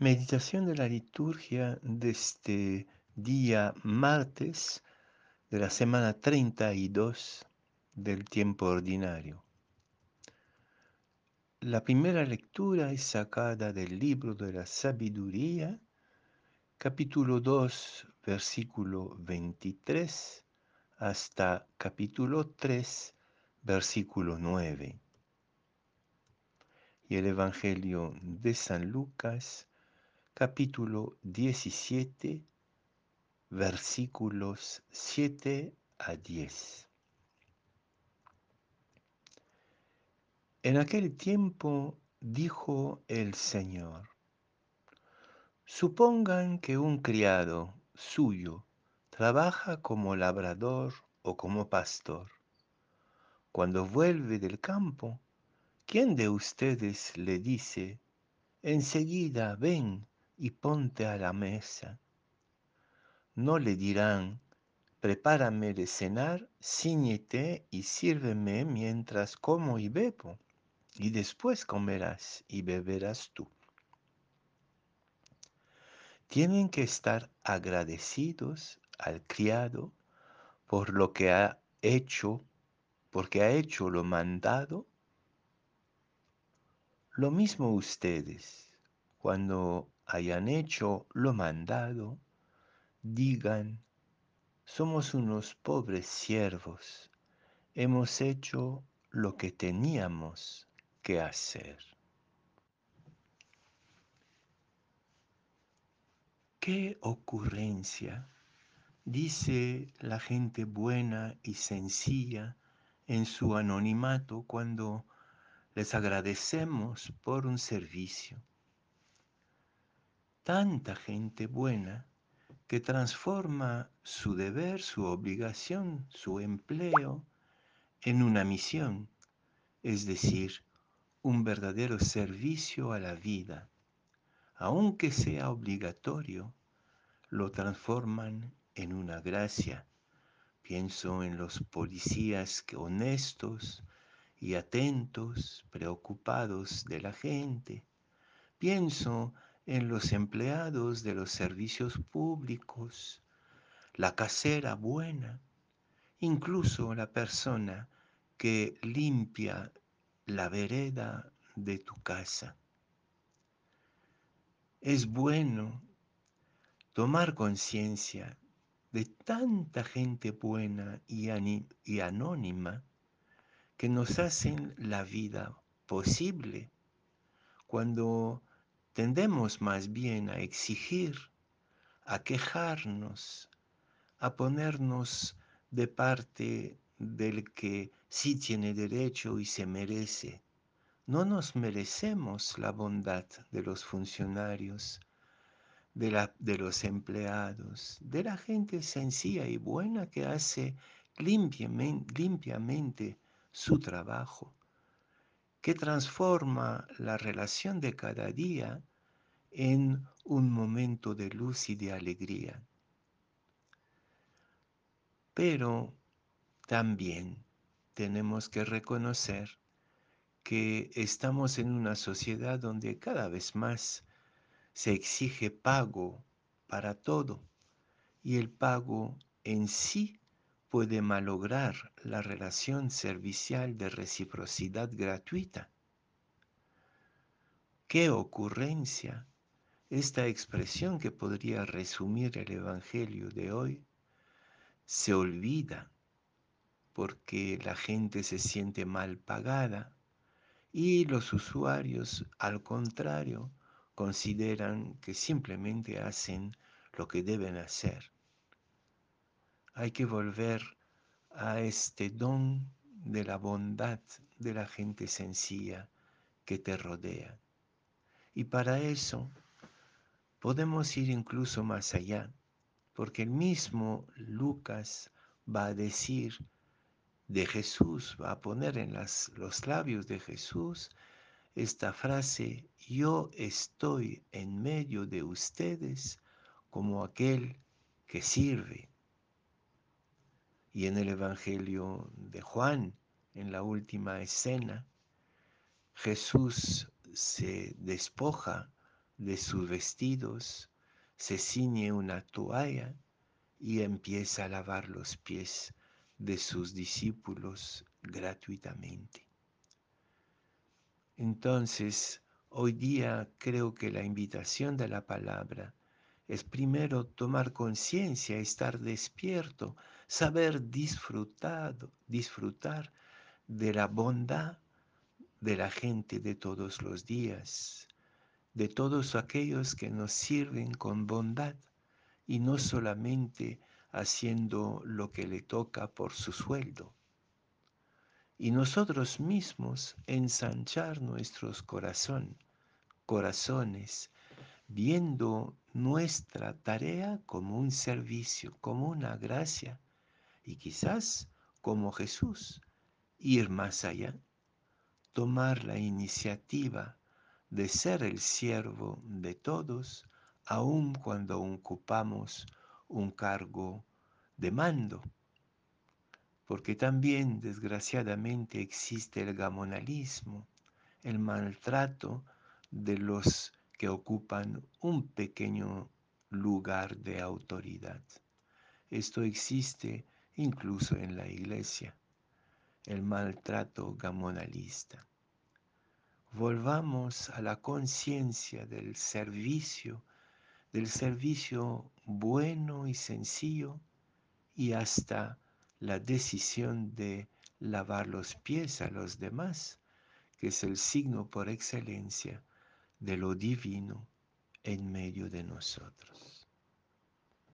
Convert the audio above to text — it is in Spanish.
Meditación de la liturgia de este día martes de la semana 32 del tiempo ordinario. La primera lectura es sacada del libro de la sabiduría, capítulo 2, versículo 23, hasta capítulo 3, versículo 9. Y el Evangelio de San Lucas, capítulo 17, versículos 7 a 10. En aquel tiempo dijo el Señor, supongan que un criado suyo trabaja como labrador o como pastor. Cuando vuelve del campo, ¿quién de ustedes le dice, enseguida ven y ponte a la mesa. No le dirán, prepárame de cenar, ciñete y sírveme mientras como y bebo, y después comerás y beberás tú. Tienen que estar agradecidos al criado por lo que ha hecho, porque ha hecho lo mandado. Lo mismo ustedes, cuando hayan hecho lo mandado, digan, somos unos pobres siervos, hemos hecho lo que teníamos que hacer. ¿Qué ocurrencia? Dice la gente buena y sencilla en su anonimato cuando les agradecemos por un servicio tanta gente buena que transforma su deber, su obligación, su empleo en una misión, es decir, un verdadero servicio a la vida. Aunque sea obligatorio, lo transforman en una gracia. Pienso en los policías honestos y atentos, preocupados de la gente. Pienso en los empleados de los servicios públicos, la casera buena, incluso la persona que limpia la vereda de tu casa. Es bueno tomar conciencia de tanta gente buena y, y, anónima que nos hacen la vida posible cuando Tendemos más bien a exigir, a quejarnos, a ponernos de parte del que sí tiene derecho y se merece. No nos merecemos la bondad de los funcionarios, de, la, de, los empleados, de la gente sencilla y buena que hace limpiamente, limpiamente su trabajo que transforma la relación de cada día en un momento de luz y de alegría. Pero también tenemos que reconocer que estamos en una sociedad donde cada vez más se exige pago para todo y el pago en sí puede malograr la relación servicial de reciprocidad gratuita. ¡Qué ocurrencia! Esta expresión que podría resumir el Evangelio de hoy se olvida porque la gente se siente mal pagada y los usuarios, al contrario, consideran que simplemente hacen lo que deben hacer hay que volver a este don de la bondad de la gente sencilla que te rodea. Y para eso podemos ir incluso más allá, porque el mismo Lucas va a decir de Jesús, va a poner en los labios de Jesús esta frase, yo estoy en medio de ustedes como aquel que sirve. Y en el Evangelio de Juan, en la última escena, Jesús se despoja de sus vestidos, se ciñe una toalla y empieza a lavar los pies de sus discípulos gratuitamente. Entonces, hoy día creo que la invitación de la palabra es primero tomar conciencia, estar despierto, saber disfrutar, disfrutar de la bondad de la gente de todos los días, de todos aquellos que nos sirven con bondad y no solamente haciendo lo que le toca por su sueldo. Y nosotros mismos ensanchar nuestros corazón, corazones, viendo nuestra tarea como un servicio, como una gracia, y quizás como Jesús, ir más allá, tomar la iniciativa de ser el siervo de todos, aun cuando ocupamos un cargo de mando, porque también desgraciadamente existe el gamonalismo, el maltrato de los que ocupan un pequeño lugar de autoridad. Esto existe incluso en la iglesia, el maltrato gamonalista. Volvamos a la conciencia del servicio, del servicio bueno y sencillo y hasta la decisión de lavar los pies a los demás, que es el signo por excelencia de lo divino en medio de nosotros.